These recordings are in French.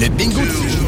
Le bingo.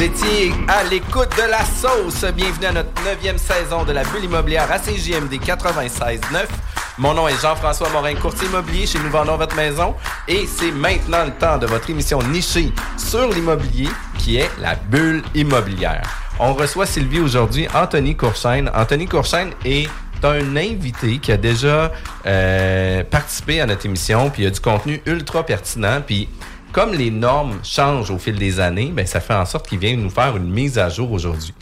Étiez à l'écoute de la sauce. Bienvenue à notre neuvième saison de la bulle immobilière à CJMD 96.9. Mon nom est Jean-François Morin, courtier immobilier chez Nous Vendons Votre Maison. Et c'est maintenant le temps de votre émission nichée sur l'immobilier qui est la bulle immobilière. On reçoit Sylvie aujourd'hui, Anthony Courchaine. Anthony Courchaine est un invité qui a déjà euh, participé à notre émission, puis il a du contenu ultra pertinent, puis comme les normes changent au fil des années, ben ça fait en sorte qu'il vient nous faire une mise à jour aujourd'hui.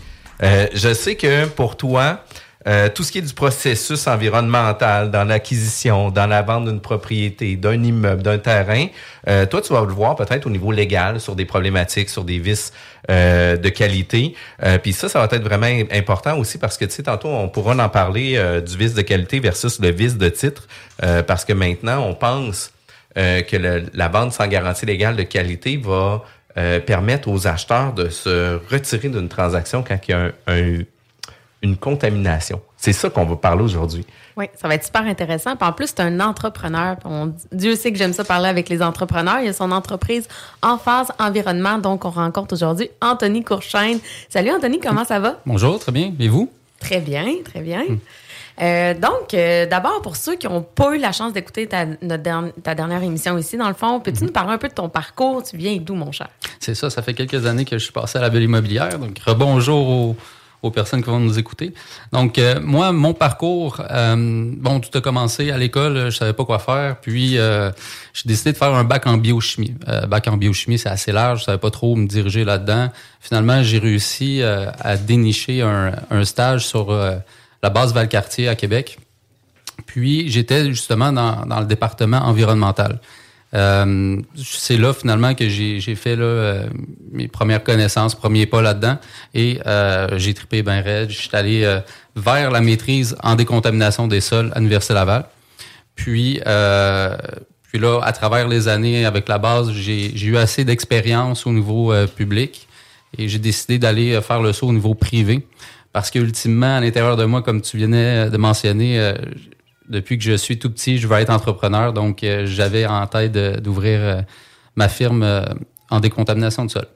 Euh, je sais que pour toi, euh, tout ce qui est du processus environnemental dans l'acquisition, dans la vente d'une propriété, d'un immeuble, d'un terrain, euh, toi, tu vas le voir peut-être au niveau légal sur des problématiques, sur des vices euh, de qualité. Euh, Puis ça, ça va être vraiment important aussi parce que, tu sais, tantôt, on pourra en parler euh, du vice de qualité versus le vice de titre euh, parce que maintenant, on pense euh, que le- la vente sans garantie légale de qualité va euh, permettre aux acheteurs de se retirer d'une transaction quand il y a un- un- une contamination. C'est ça qu'on va parler aujourd'hui. Oui, ça va être super intéressant. Puis en plus, c'est un entrepreneur. On- Dieu sait que j'aime ça parler avec les entrepreneurs. Il a son entreprise en phase environnement. Donc, on rencontre aujourd'hui Anthony Courchaine. Salut Anthony, comment ça va? Bonjour, très bien. Et vous? Très bien, très bien. Euh, donc, euh, d'abord, pour ceux qui n'ont pas eu la chance d'écouter ta, dernière émission ici, dans le fond, peux-tu nous parler un peu de ton parcours? Tu viens d'où, mon cher? C'est ça, ça fait quelques années que je suis passé à la bulle immobilière. Donc, rebonjour aux, aux personnes qui vont nous écouter. Donc, euh, moi, mon parcours, euh, bon, tout a commencé à l'école, je savais pas quoi faire. Puis, euh, j'ai décidé de faire un bac en biochimie. Euh, bac en biochimie, c'est assez large, je savais pas trop me diriger là-dedans. Finalement, j'ai réussi euh, à dénicher un, un stage sur euh, la base Valcartier à Québec. Puis j'étais justement dans, dans le département environnemental. Euh, c'est là finalement que j'ai fait là, euh, mes premières connaissances, premiers pas là-dedans. Et euh, j'ai trippé bien raide. Je suis allé euh, vers la maîtrise en décontamination des sols à l'Université Laval. Puis, euh, puis là, à travers les années avec la base, j'ai eu assez d'expérience au niveau euh, public et j'ai décidé d'aller faire le saut au niveau privé. Parce que ultimement, à l'intérieur de moi, comme tu venais de mentionner, depuis que je suis tout petit, je veux être entrepreneur. Donc, euh, j'avais en tête d'ouvrir euh, ma firme euh, en décontamination de sol.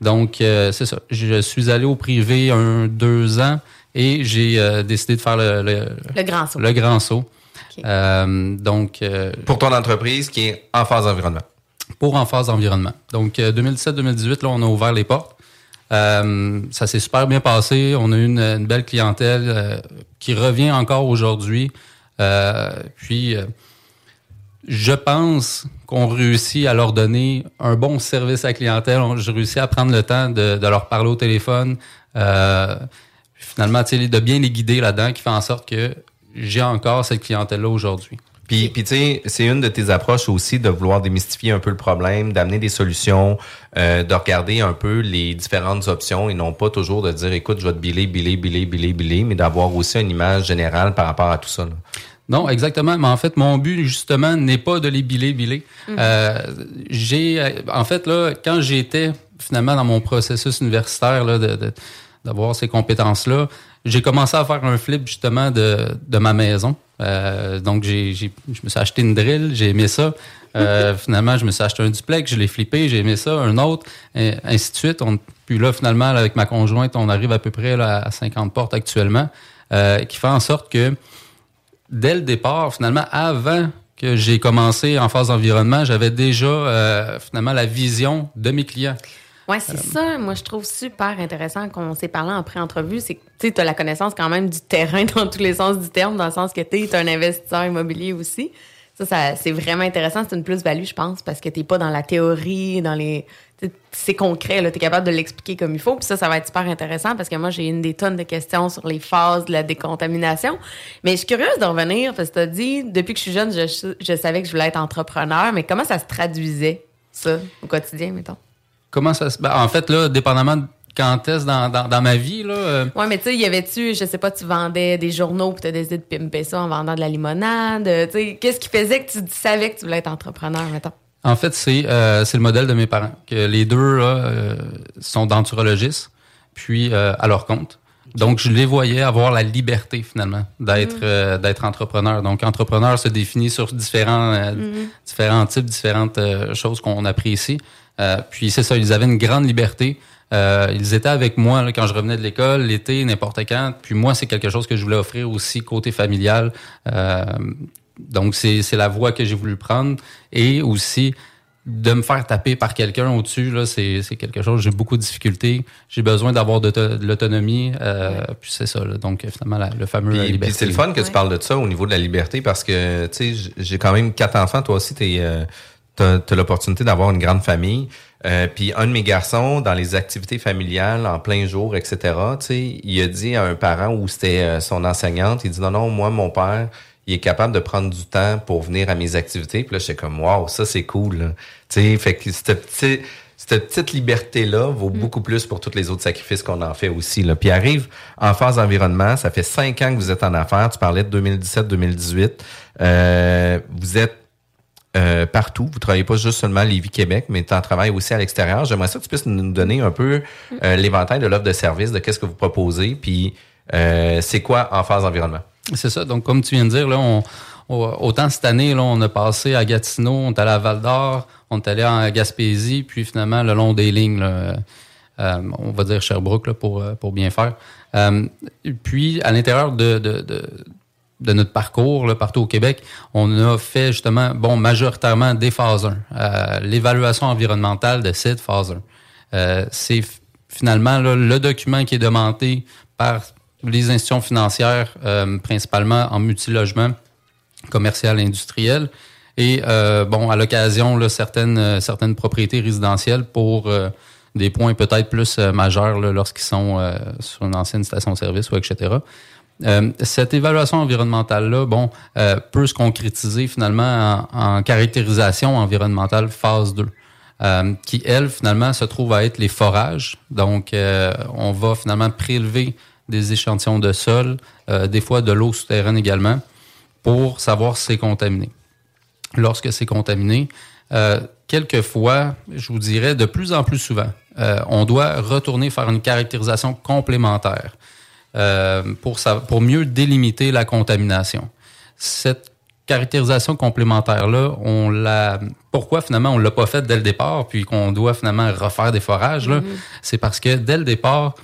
Donc, euh, c'est ça. Je suis allé au privé un, deux ans et j'ai euh, décidé de faire le, le, Le grand saut. le grand saut. Euh, donc, euh, Pour ton entreprise qui est en phase environnement. pour en phase environnement. Donc, euh, 2017-2018, là, on a ouvert les portes. Euh, ça s'est super bien passé. On a eu une, une belle clientèle euh, qui revient encore aujourd'hui. Euh, puis, euh, je pense qu'on réussit à leur donner un bon service à la clientèle. Je réussis à prendre le temps de, leur parler au téléphone. Euh, finalement, de bien les guider là-dedans, qui fait en sorte que j'ai encore cette clientèle-là aujourd'hui. Puis, puis tu sais, c'est une de tes approches aussi de vouloir démystifier un peu le problème, d'amener des solutions, euh, de regarder un peu les différentes options et non pas toujours de dire, écoute, je vais te biller, biller, biller, biller, biller, mais d'avoir aussi une image générale par rapport à tout ça. Là. Non, exactement. Mais en fait, mon but, justement, n'est pas de les biller, biller. Mm-hmm. Euh, j'ai, en fait, là, quand j'étais finalement dans mon processus universitaire là, de, d'avoir ces compétences-là, j'ai commencé à faire un flip justement de, de ma maison. Euh, donc, j'ai, j'ai, je me suis acheté une drill, j'ai aimé ça. Euh, finalement, je me suis acheté un duplex, je l'ai flippé, j'ai aimé ça, un autre, et ainsi de suite. On, puis là, finalement, avec ma conjointe, on arrive à peu près là, à 50 portes actuellement, euh, qui fait en sorte que dès le départ, finalement, avant que j'ai commencé en phase d'environnement, j'avais déjà euh, finalement la vision de mes clients. Oui, c'est ça. Moi, je trouve super intéressant qu'on s'est parlé en pré-entrevue. C'est que tu as la connaissance quand même du terrain dans tous les sens du terme, dans le sens que tu es un investisseur immobilier aussi. Ça, ça c'est vraiment intéressant. C'est une plus-value, je pense, parce que tu n'es pas dans la théorie, dans les. C'est concret, tu es capable de l'expliquer comme il faut. Puis ça, ça va être super intéressant parce que moi, j'ai une des tonnes de questions sur les phases de la décontamination. Mais je suis curieuse de revenir parce que tu as dit, depuis que je suis jeune, je, je savais que je voulais être entrepreneur, mais comment ça se traduisait, ça, au quotidien, mettons? Comment ça se. Ben, en fait, là, dépendamment de quand est-ce dans, dans, ma vie, là. Euh, ouais, mais tu sais, y avait-tu, je sais pas, tu vendais des journaux puis tu as décidé de pimper ça en vendant de la limonade. Tu sais, qu'est-ce qui faisait que tu savais que tu voulais être entrepreneur, mettons? En fait, c'est euh, c'est le modèle de mes parents. Que les deux là, euh, sont denturologistes, puis à leur compte. Donc, je les voyais avoir la liberté finalement d'être mm. d'être entrepreneur. Donc, entrepreneur se définit sur différents mm-hmm. différents types, différentes choses qu'on apprécie. Euh, puis c'est ça, ils avaient une grande liberté. Euh, ils étaient avec moi quand je revenais de l'école, l'été, n'importe quand. Puis moi, c'est quelque chose que je voulais offrir aussi côté familial. Euh, donc, c'est la voie que j'ai voulu prendre. Et aussi, de me faire taper par quelqu'un au-dessus, là, c'est, quelque chose, j'ai beaucoup de difficultés. J'ai besoin d'avoir de, l'autonomie. Puis c'est ça, donc finalement, le fameux puis, liberté. Puis c'est le fun que tu parles de ça au niveau de la liberté parce que, tu sais, j'ai quand même quatre enfants. Toi aussi, tu es tu as, l'opportunité d'avoir une grande famille. Euh, puis un de mes garçons, dans les activités familiales, en plein jour, etc., il a dit à un parent où c'était euh, son enseignante, il dit non, non, moi, mon père, il est capable de prendre du temps pour venir à mes activités. Puis là, j'étais comme, wow, ça, c'est cool. Tu fait que cette petite, cette petite liberté-là vaut mm. beaucoup plus pour tous les autres sacrifices qu'on en fait aussi. Là. Puis arrive en phase d'environnement, ça fait cinq ans que vous êtes en affaires. Tu parlais de 2017-2018. Euh, vous êtes euh, partout. Vous travaillez pas juste seulement à Lévis-Québec, mais tu en travailles aussi à l'extérieur. J'aimerais ça que tu puisses nous donner un peu euh, l'éventail de l'offre de service, de qu'est-ce que vous proposez, puis euh, c'est quoi en phase d'environnement? C'est ça. Donc, comme tu viens de dire, là, on, autant cette année, là, on a passé à Gatineau, on est allé à Val-d'Or, on est allé en Gaspésie, puis finalement, le long des lignes, on va dire Sherbrooke là, pour, pour bien faire. puis, à l'intérieur de, de, de notre parcours là, partout au Québec, on a fait justement, bon, majoritairement des phases 1. Euh, l'évaluation environnementale de cette phase 1. Euh, c'est finalement le document qui est demandé par les institutions financières, euh, principalement en multilogement commercial et industriel. Et bon, à l'occasion, certaines, certaines propriétés résidentielles pour des points peut-être plus majeurs lorsqu'ils sont sur une ancienne station-service ou etc. Euh, cette évaluation environnementale-là, bon, euh, peut se concrétiser finalement en, caractérisation environnementale phase 2. Euh, qui, elle, finalement, se trouve à être les forages. Donc, on va finalement prélever des échantillons de sol, des fois de l'eau souterraine également, pour savoir si c'est contaminé. Lorsque c'est contaminé, quelquefois, je vous dirais de plus en plus souvent, on doit retourner faire une caractérisation complémentaire. Euh, pour, pour mieux délimiter la contamination. Cette caractérisation complémentaire-là, on l'a. Pourquoi finalement on l'a pas fait dès le départ, puis qu'on doit finalement refaire des forages, là, mm-hmm. c'est parce que dès le départ,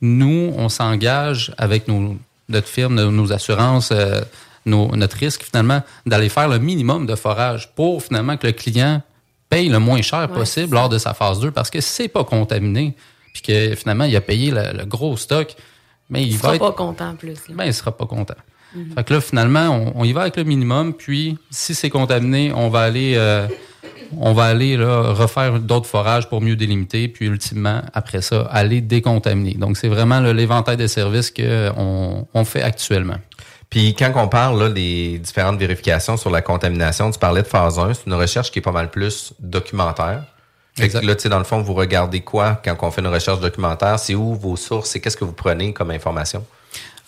nous, on s'engage avec nos, notre firme, nos, assurances, euh, notre risque finalement, d'aller faire le minimum de forage pour finalement que le client paye le moins cher possible lors de sa phase 2 parce que c'est pas contaminé, puis que finalement il a payé le gros stock mais il, ne sera pas content plus. Ben, il sera pas content. Fait que là, finalement, on, on y va avec le minimum, puis si c'est contaminé, on va aller euh, on va aller là, refaire d'autres forages pour mieux délimiter, puis ultimement, après ça, aller décontaminer. Donc, c'est vraiment là, l'éventail de services qu'on on fait actuellement. Puis quand on parle là, des différentes vérifications sur la contamination, tu parlais de phase 1, c'est une recherche qui est pas mal plus documentaire. Fait que Exact. là, tu sais, dans le fond, vous regardez quoi quand on fait une recherche documentaire? C'est où vos sources et qu'est-ce que vous prenez comme information?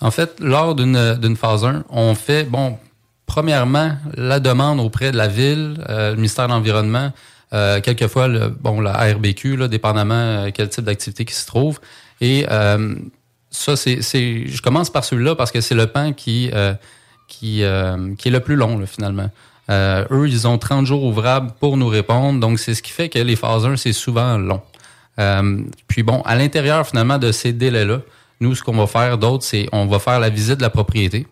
En fait, lors d'une phase 1, on fait, bon, premièrement, la demande auprès de la ville, euh, le ministère de l'Environnement, euh, quelquefois, le, bon, la RBQ, là, dépendamment euh, quel type d'activité qui se trouve. Et ça, c'est, c'est, je commence par celui-là parce que c'est le pan qui, qui, qui est le plus long, là, finalement. Euh, eux, ils ont 30 jours ouvrables pour nous répondre. Donc, c'est ce qui fait que les phases 1, c'est souvent long. Euh, puis bon, à l'intérieur, finalement, de ces délais-là, nous, ce qu'on va faire d'autre, c'est on va faire la visite de la propriété.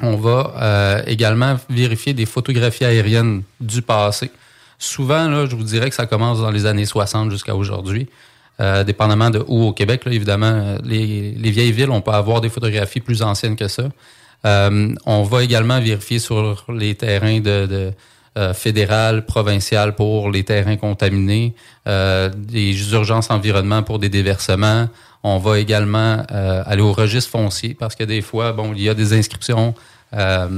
On va euh, également vérifier des photographies aériennes du passé. Souvent, là, je vous dirais que ça commence dans les années 60 jusqu'à aujourd'hui. Dépendamment de où au Québec, évidemment, les, les vieilles villes, on peut avoir des photographies plus anciennes que ça. Euh, on va également vérifier sur les terrains de, de euh, fédéral, provincial pour les terrains contaminés, euh, des urgences environnement pour des déversements. On va également euh, aller au registre foncier parce que des fois, bon, il y a des inscriptions euh,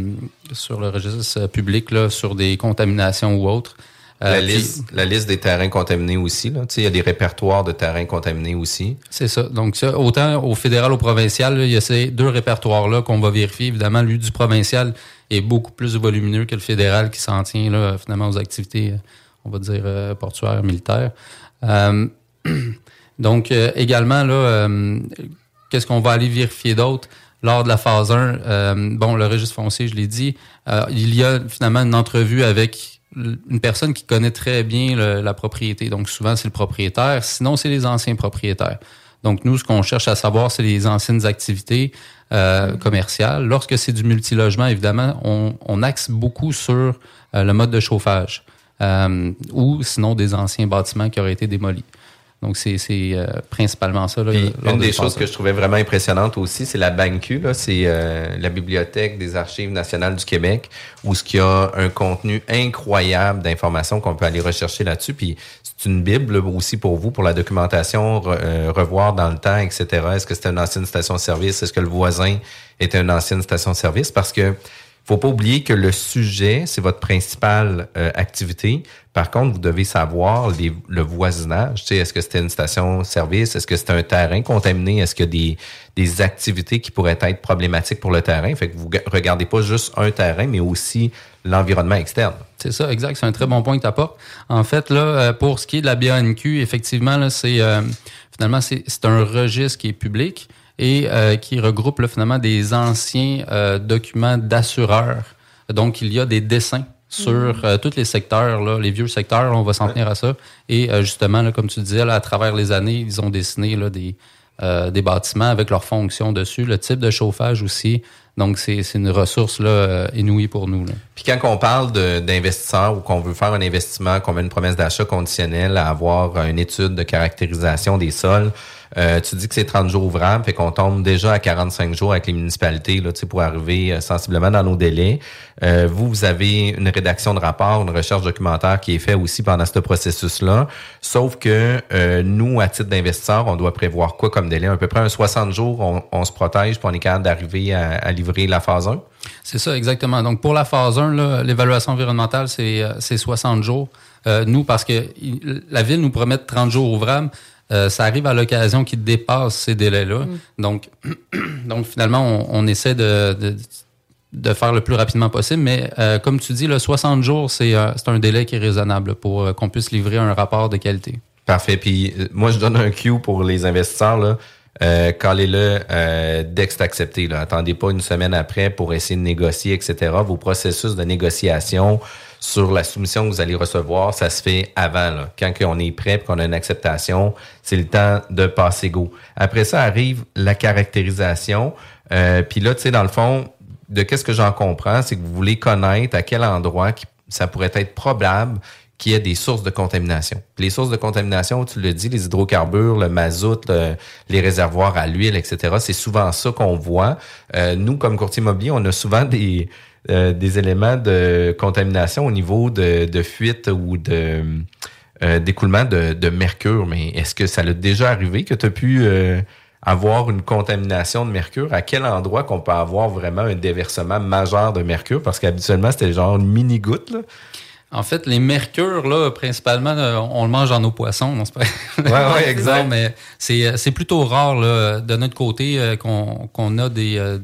sur le registre public sur des contaminations ou autres. Euh, la, puis- liste, la liste des terrains contaminés aussi. Là. Tu sais, Il y a des répertoires de terrains contaminés aussi. C'est ça. Donc, ça, autant au fédéral, au provincial, il y a ces deux répertoires-là qu'on va vérifier. Évidemment, lui du provincial est beaucoup plus volumineux que le fédéral qui s'en tient là, finalement aux activités, euh, on va dire, euh, portuaires, militaires. Euh, donc, euh, également, là, euh, qu'est-ce qu'on va aller vérifier d'autre? Lors de la phase 1, euh, bon, le registre foncier, je l'ai dit, il y a finalement une entrevue avec une personne qui connaît très bien la propriété. Donc, souvent, c'est le propriétaire. Sinon, c'est les anciens propriétaires. Donc, nous, ce qu'on cherche à savoir, c'est les anciennes activités euh, commerciales. Lorsque c'est du multilogement, évidemment, on, on axe beaucoup sur euh, le mode de chauffage euh, ou sinon des anciens bâtiments qui auraient été démolis. Donc, c'est euh, principalement ça. Là, une des choses que je trouvais vraiment impressionnante aussi, c'est la BANQ, c'est euh, la Bibliothèque des Archives nationales du Québec, où ce qui a un contenu incroyable d'informations qu'on peut aller rechercher là-dessus. Puis c'est une bible aussi pour vous, pour la documentation, re- euh, revoir dans le temps, etc. Est-ce que c'était une ancienne station-service? Est-ce que le voisin était une ancienne station-service? Parce que faut pas oublier que le sujet, c'est votre principale euh, activité. Par contre, vous devez savoir les- le voisinage. Est-ce que c'était une station-service? Est-ce que c'était un terrain contaminé? Est-ce qu'il y a des, des activités qui pourraient être problématiques pour le terrain? Fait que vous ga- regardez pas juste un terrain, mais aussi l'environnement externe. C'est ça, exact. C'est un très bon point que tu apportes. En fait, là, euh, pour ce qui est de la BANQ, effectivement, là, c'est euh, finalement c'est un registre qui est public et euh, qui regroupe là, finalement des anciens euh, documents d'assureurs. Donc, il y a des dessins sur euh, tous les secteurs, là, les vieux secteurs, là, on va s'en tenir à ça. Et euh, justement, là, comme tu disais, là, à travers les années, ils ont dessiné là, des, euh, des bâtiments avec leurs fonctions dessus, le type de chauffage aussi. Donc, c'est une ressource là, euh, inouïe pour nous. Là. Puis quand on parle d'investisseurs ou qu'on veut faire un investissement, qu'on met une promesse d'achat conditionnelle à avoir une étude de caractérisation des sols, euh, tu dis que c'est 30 jours ouvrables, fait qu'on tombe déjà à 45 jours avec les municipalités là, pour arriver euh, sensiblement dans nos délais. Euh, vous, vous avez une rédaction de rapport, une recherche documentaire qui est faite aussi pendant ce processus-là. Sauf que euh, nous, à titre d'investisseur, on doit prévoir quoi comme délai? À peu près un 60 jours, on, on se protège puis on est capable d'arriver à, à livrer la phase 1. C'est ça, exactement. Donc, pour la phase 1, là, l'évaluation environnementale, c'est euh, c'est 60 jours. Euh, nous, parce que la Ville nous promet 30 jours ouvrables, euh, ça arrive à l'occasion qu'ils dépassent ces délais-là. Donc, donc, finalement, on, on essaie de, de, de faire le plus rapidement possible. Mais euh, comme tu dis, le 60 jours, c'est euh, c'est un délai qui est raisonnable pour euh, qu'on puisse livrer un rapport de qualité. Parfait. Puis euh, moi, je donne un cue pour les investisseurs. Là. Euh, Callez-le euh, dès que c'est accepté. Là. Attendez pas une semaine après pour essayer de négocier, etc. Vos processus de négociation sur la soumission que vous allez recevoir, ça se fait avant. Là. Quand on est prêt et qu'on a une acceptation, c'est le temps de passer go. Après ça arrive la caractérisation. Euh, Puis là, tu sais, dans le fond, de qu'est-ce que j'en comprends, c'est que vous voulez connaître à quel endroit ça pourrait être probable qu'il y ait des sources de contamination. les sources de contamination, tu le dis, les hydrocarbures, le mazout, les réservoirs à l'huile, etc., c'est souvent ça qu'on voit. Euh, nous, comme courtier immobilier, on a souvent des, euh, des éléments de contamination au niveau de, de fuite ou de euh, d'écoulement de, de, mercure. Mais est-ce que ça l'a déjà arrivé que tu as pu avoir une contamination de mercure? À quel endroit qu'on peut avoir vraiment un déversement majeur de mercure? Parce qu'habituellement, c'était genre une mini-goutte. Là. En fait, les mercures, là, principalement, euh, on le mange dans nos poissons. Non, ouais, ouais, exact. mais c'est, euh, c'est plutôt rare, là, de notre côté, euh, qu'on, qu'on a des,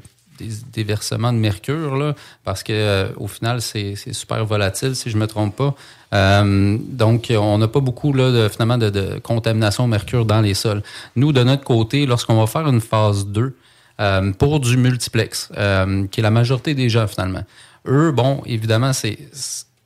des, versements de mercure, là, parce que au final, c'est, super volatile, si je me trompe pas. donc, on n'a pas beaucoup, là, de, finalement, de, contamination au mercure dans les sols. Nous, de notre côté, lorsqu'on va faire une phase 2, pour du multiplex, qui est la majorité des gens, finalement, eux, bon, évidemment, c'est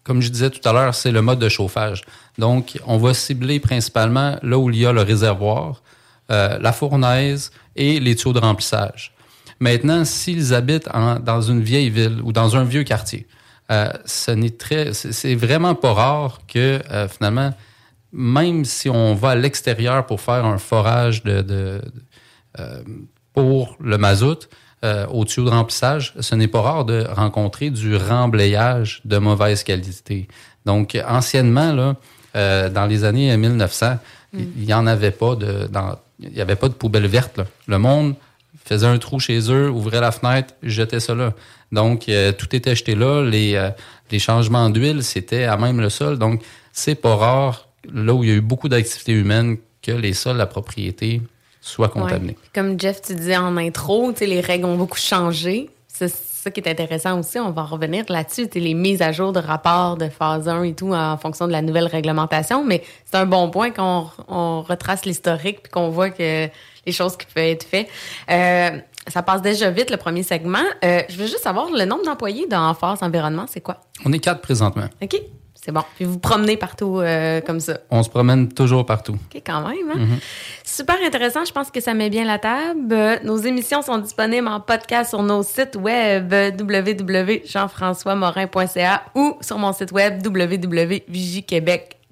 comme je disais tout à l'heure, c'est le mode de chauffage. Donc, on va cibler principalement là où il y a le réservoir, euh, la fournaise et les tuyaux de remplissage. Maintenant, s'ils habitent dans une vieille ville ou dans un vieux quartier, euh, ce n'est très, c'est vraiment pas rare que euh, finalement, même si on va à l'extérieur pour faire un forage de, pour le mazout, euh, au tuyau de remplissage, ce n'est pas rare de rencontrer du remblayage de mauvaise qualité. Donc, anciennement, là, euh, dans les années 1900, mm. il n'y en avait pas de, dans, il avait pas de poubelle verte. Là. Le monde faisait un trou chez eux, ouvrait la fenêtre, jetait ça là. Donc, euh, tout était jeté là. Les, les changements d'huile, c'était à même le sol. Donc, c'est pas rare, là où il y a eu beaucoup d'activités humaines, que les sols, la propriété, soit contaminé. Comme Jeff, tu disais en intro, les règles ont beaucoup changé. C'est ça qui est intéressant aussi. On va revenir là-dessus. Les mises à jour de rapports de phase 1 et tout en fonction de la nouvelle réglementation. Mais c'est un bon point qu'on on retrace l'historique puis qu'on voit que les choses qui peuvent être faites. Euh, ça passe déjà vite, le premier segment. Euh, je veux juste savoir le nombre d'employés dans Phase Environnement, c'est quoi? On est quatre présentement. OK. C'est bon. Puis vous promenez partout euh, comme ça. On se promène toujours partout. OK, quand même. Hein? Mm-hmm. Super intéressant. Je pense que ça met bien la table. Nos émissions sont disponibles en podcast sur nos sites web www.jean-françois-morin.ca ou sur mon site web www.vigiquebec.com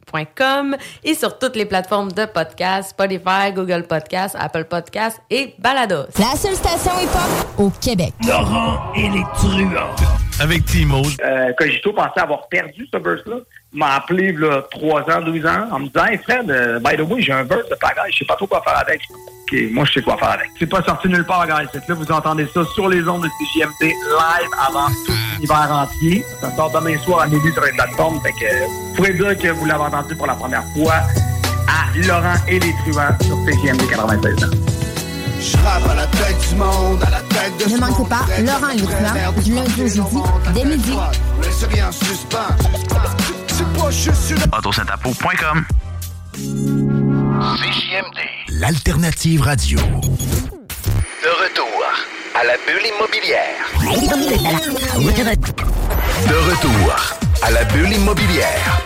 et sur toutes les plateformes de podcast, Spotify, Google Podcast, Apple Podcast et Balados. La seule station hip-hop au Québec. Laurent et les truands avec Timo. Euh, Cogito pensait avoir perdu ce burst-là. m'a appelé là, 3 ans, 12 ans, en me disant Hey Fred, euh, by the way, j'ai un burst de pagaille, je sais pas trop quoi faire avec. OK, moi je sais quoi faire avec. C'est pas sorti nulle part, guys. Là, vous entendez ça sur les ondes de CGMT live avant tout l'hiver entier. Ça sort demain soir à midi sur les plateformes. Fait que vous pourrez dire que vous l'avez entendu pour la première fois à Laurent et les truands sur CGMT 96 ans. Je à la tête du monde, à la tête de Ne manquez pas Laurent du lundi au jeudi, dès midi. rien en suspens. C'est pas juste CJMD. L'alternative radio. De retour à la bulle immobilière. De retour à la bulle immobilière.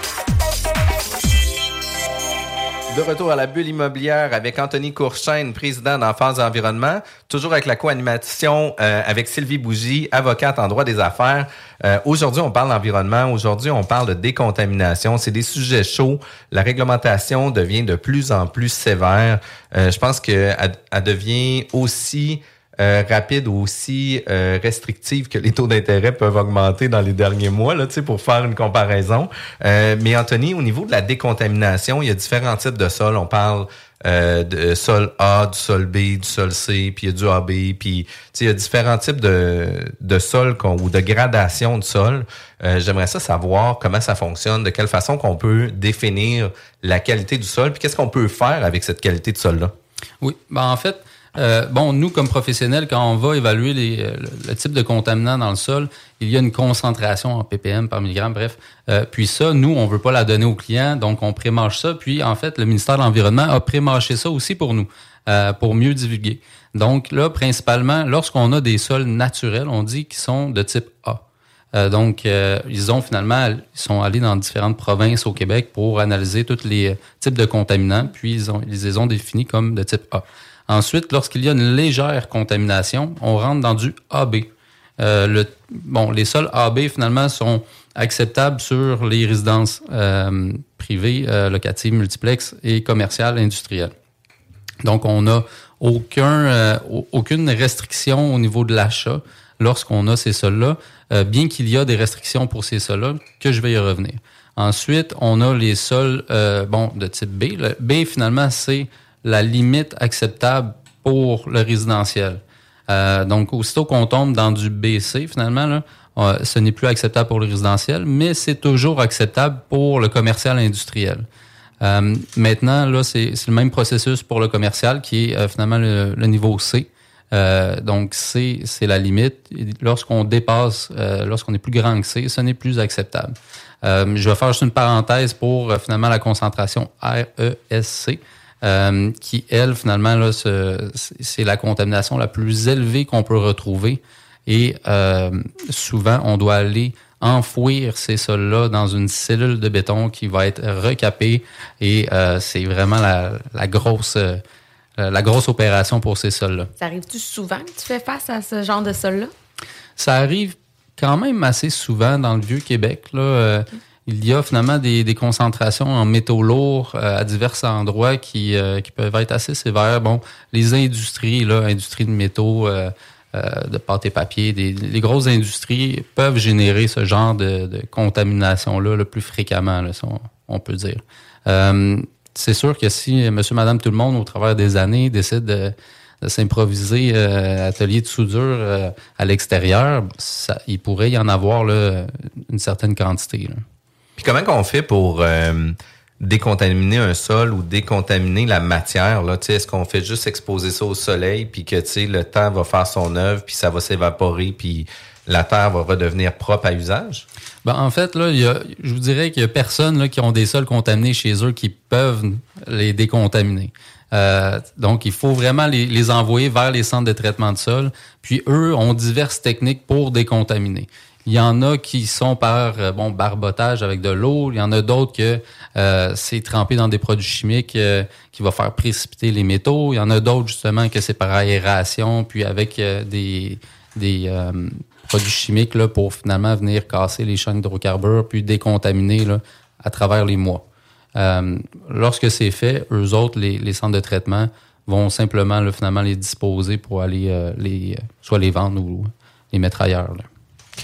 De retour à la bulle immobilière avec Anthony Courchaine, président d'Enfance Environnement, toujours avec la co-animation euh, avec Sylvie Bougie, avocate en droit des affaires. Euh, aujourd'hui, on parle d'environnement. Aujourd'hui, on parle de décontamination. C'est des sujets chauds. La réglementation devient de plus en plus sévère. Euh, je pense qu'elle elle devient aussi euh, rapide aussi euh, restrictive que les taux d'intérêt peuvent augmenter dans les derniers mois, là, pour faire une comparaison. Euh, mais Anthony, au niveau de la décontamination, il y a différents types de sols. On parle de sol A, du sol B, du sol C, puis il y a du AB, puis il y a différents types de, de sols ou de gradation de sol. J'aimerais ça savoir comment ça fonctionne, de quelle façon qu'on peut définir la qualité du sol, puis qu'est-ce qu'on peut faire avec cette qualité de sol-là? Oui, ben en fait, euh, bon, nous, comme professionnels, quand on va évaluer les, euh, le, type de contaminant dans le sol, il y a une concentration en ppm par milligramme, bref. Euh, puis ça, nous, on veut pas la donner aux clients, donc on prémâche ça. Puis, en fait, le ministère de l'Environnement a prémâché ça aussi pour nous, pour mieux divulguer. Donc là, principalement, lorsqu'on a des sols naturels, on dit qu'ils sont de type A. donc, ils ont finalement, ils sont allés dans différentes provinces au Québec pour analyser tous les types de contaminants, puis ils, ils les ont définis comme de type A. Ensuite, lorsqu'il y a une légère contamination, on rentre dans du AB. Euh, bon, les sols AB, finalement, sont acceptable sur les résidences euh, privées, euh, locatives, multiplex et commerciales, industrielles. Donc, on n'a aucun, aucune restriction au niveau de l'achat lorsqu'on a ces sols-là, bien qu'il y a des restrictions pour ces sols-là, que je vais y revenir. Ensuite, on a les sols bon, de type B. Le B, finalement, c'est la limite acceptable pour le résidentiel. Euh, donc, aussitôt qu'on tombe dans du BC, finalement, euh, ce n'est plus acceptable pour le résidentiel, mais c'est toujours acceptable pour le commercial industriel. Euh, maintenant, là, c'est le même processus pour le commercial qui est finalement le, niveau C. donc, C, c'est la limite. Lorsqu'on dépasse, lorsqu'on est plus grand que C, ce n'est plus acceptable. je vais faire juste une parenthèse pour finalement la concentration RESC. Euh, qui, elle, finalement, là, c'est la contamination la plus élevée qu'on peut retrouver. Et euh, souvent, on doit aller enfouir ces sols-là dans une cellule de béton qui va être recapée. Et euh, c'est vraiment la, la grosse... la grosse opération pour ces sols-là. Ça arrive-tu souvent que tu fais face à ce genre de sol-là? Ça arrive quand même assez souvent dans le Vieux-Québec. Là il y a finalement des, des concentrations en métaux lourds euh, à divers endroits qui, euh, qui peuvent être assez sévères. Bon, les industries, là, industries de métaux, euh, de pâte et papier, des, les grosses industries peuvent générer ce genre de, contamination-là le plus fréquemment, là, on, peut dire. c'est sûr que si monsieur, madame, tout le monde, au travers des années, décide de, s'improviser atelier de soudure à l'extérieur, il pourrait y en avoir une certaine quantité. Là. Puis comment qu'on fait pour euh, décontaminer un sol ou décontaminer la matière? Là? Est-ce qu'on fait juste exposer ça au soleil, puis que le temps va faire son œuvre, puis ça va s'évaporer, puis la terre va redevenir propre à usage? Ben, en fait, là, y a, je vous dirais qu'il y a personne là, qui ont des sols contaminés chez eux qui peuvent les décontaminer. Euh, donc, il faut vraiment les, les, envoyer vers les centres de traitement de sol. Puis, eux ont diverses techniques pour décontaminer. Il y en a qui sont par euh, bon barbotage avec de l'eau. Il y en a d'autres que euh, c'est trempé dans des produits chimiques euh, qui va faire précipiter les métaux. Il y en a d'autres justement que c'est par aération, puis avec des, des produits chimiques là, pour finalement venir casser les chaînes d'hydrocarbures, puis décontaminer là, à travers les mois. lorsque c'est fait, eux autres, les, les, centres de traitement, vont simplement là, finalement les disposer pour aller les soit les vendre ou les mettre ailleurs. Là.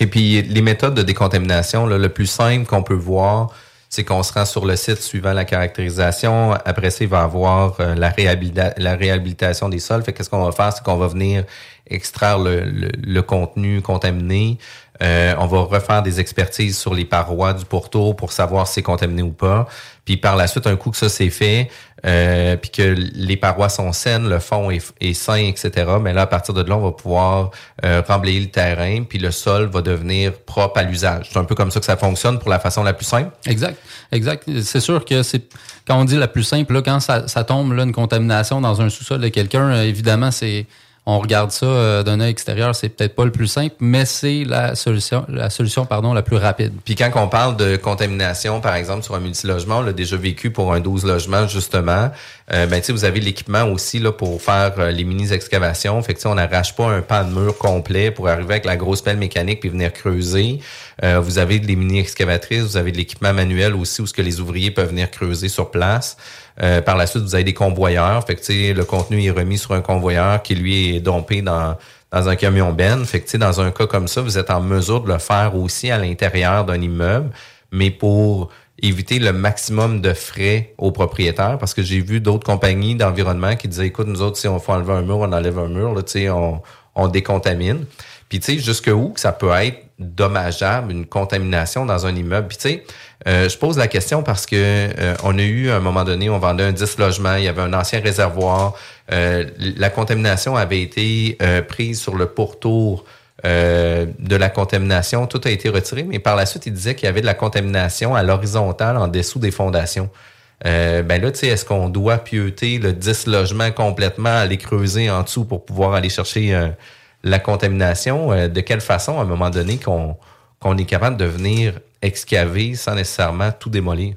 Et puis les méthodes de décontamination, le plus simple qu'on peut voir, c'est qu'on se rend sur le site suivant la caractérisation. Après ça, il va avoir euh, la, réhabilitation des sols. Fait qu'est-ce qu'on va faire, c'est qu'on va venir extraire le, contenu contaminé. Euh, on va refaire des expertises sur les parois du pourtour pour savoir si c'est contaminé ou pas. Puis par la suite, un coup que ça c'est fait, euh, puis que les parois sont saines, le fond est, sain, etc. Mais là, à partir de là, on va pouvoir euh, remblayer le terrain, puis le sol va devenir propre à l'usage. C'est un peu comme ça que ça fonctionne pour la façon la plus simple. Exact, exact. C'est sûr que c'est quand on dit la plus simple, quand ça, ça tombe là, une contamination dans un sous-sol de quelqu'un, euh, évidemment, c'est on regarde ça euh, d'un œil extérieur, c'est peut-être pas le plus simple, mais c'est la solution, la solution pardon, la plus rapide. Puis quand on parle de contamination, par exemple, sur un multilogement, on l'a déjà vécu pour un 12 logements, justement. Euh, ben, vous avez l'équipement aussi là, pour faire euh, les mini-excavations. Fait on n'arrache pas un pan de mur complet pour arriver avec la grosse pelle mécanique puis venir creuser. Euh, vous avez les mini-excavatrices, vous avez de l'équipement manuel aussi où ce que les ouvriers peuvent venir creuser sur place. Euh, par la suite, vous avez des convoyeurs. Fait le contenu est remis sur un convoyeur qui, lui, est dompé dans, dans un camion ben. Fait dans un cas comme ça, vous êtes en mesure de le faire aussi à l'intérieur d'un immeuble, mais pour éviter le maximum de frais aux propriétaires parce que j'ai vu d'autres compagnies d'environnement qui disaient écoute nous autres si on faut enlever un mur on enlève un mur là on, on décontamine puis tu sais jusque où ça peut être dommageable une contamination dans un immeuble puis tu sais euh, je pose la question parce que euh, on a eu à un moment donné, on vendait un 10 logements, il y avait un ancien réservoir. Euh, la contamination avait été prise sur le pourtour de la contamination. Tout a été retiré, mais par la suite, il disait qu'il y avait de la contamination à l'horizontale en dessous des fondations. ben là, tu sais, est-ce qu'on doit pieuter le 10 logements complètement, aller creuser en dessous pour pouvoir aller chercher la contamination? de quelle façon, à un moment donné, qu'on qu'on est capable de venir excaver sans nécessairement tout démolir?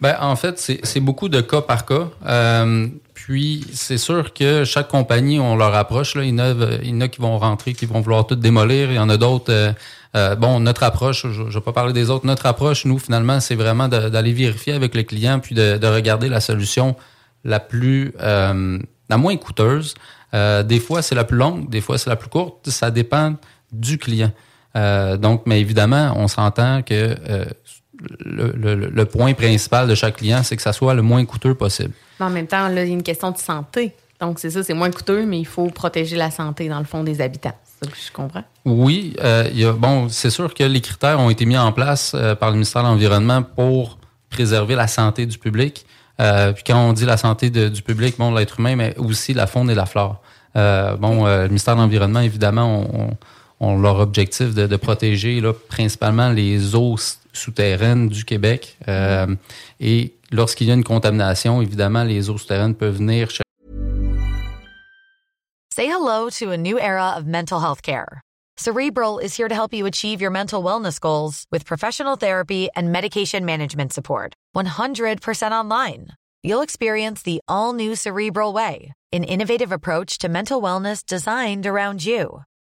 Ben, en fait, c'est beaucoup de cas par cas. Euh, puis, c'est sûr que chaque compagnie, on leur approche. Il, y en a, il y en a qui vont rentrer, qui vont vouloir tout démolir. Il y en a d'autres... Euh, euh, bon, notre approche, je ne vais pas parler des autres, notre approche, nous, finalement, c'est vraiment d'aller vérifier avec le client puis de, de, regarder la solution la plus... Euh, la moins coûteuse. Euh, des fois, c'est la plus longue, des fois, c'est la plus courte. Ça dépend du client. Donc, mais évidemment, on s'entend que le, point principal de chaque client, c'est que ça soit le moins coûteux possible. Mais en même temps, là, il y a une question de santé. Donc, c'est ça, c'est moins coûteux, mais il faut protéger la santé, dans le fond, des habitants. C'est ça que je comprends. Oui. Euh, y a, bon, c'est sûr que les critères ont été mis en place euh, par le ministère de l'Environnement pour préserver la santé du public. Euh, puis quand on dit la santé du public, bon, l'être humain, mais aussi la faune et la flore. Euh, bon, le ministère de l'Environnement, évidemment, ont on, on, leur objectif de, de protéger là, principalement les eaux souterraines du Québec. Euh, et lorsqu'il y a une contamination, évidemment, les eaux souterraines peuvent venir. Say hello to a new era of mental health care. Cerebral is here to help you achieve your mental wellness goals with professional therapy and medication management support. 100% online. You'll experience the all new Cerebral Way, an innovative approach to mental wellness designed around you.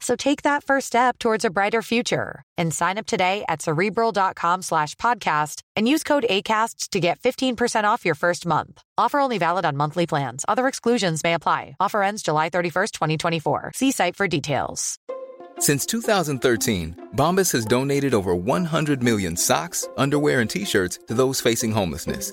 So take that first step towards a brighter future and sign up today at cerebral.com slash podcast and use code ACasts to get 15% off your first month. Offer only valid on monthly plans. Other exclusions may apply. Offer ends July 31st, 2024. See site for details. Since 2013, Bombas has donated over 100 million socks, underwear, and t-shirts to those facing homelessness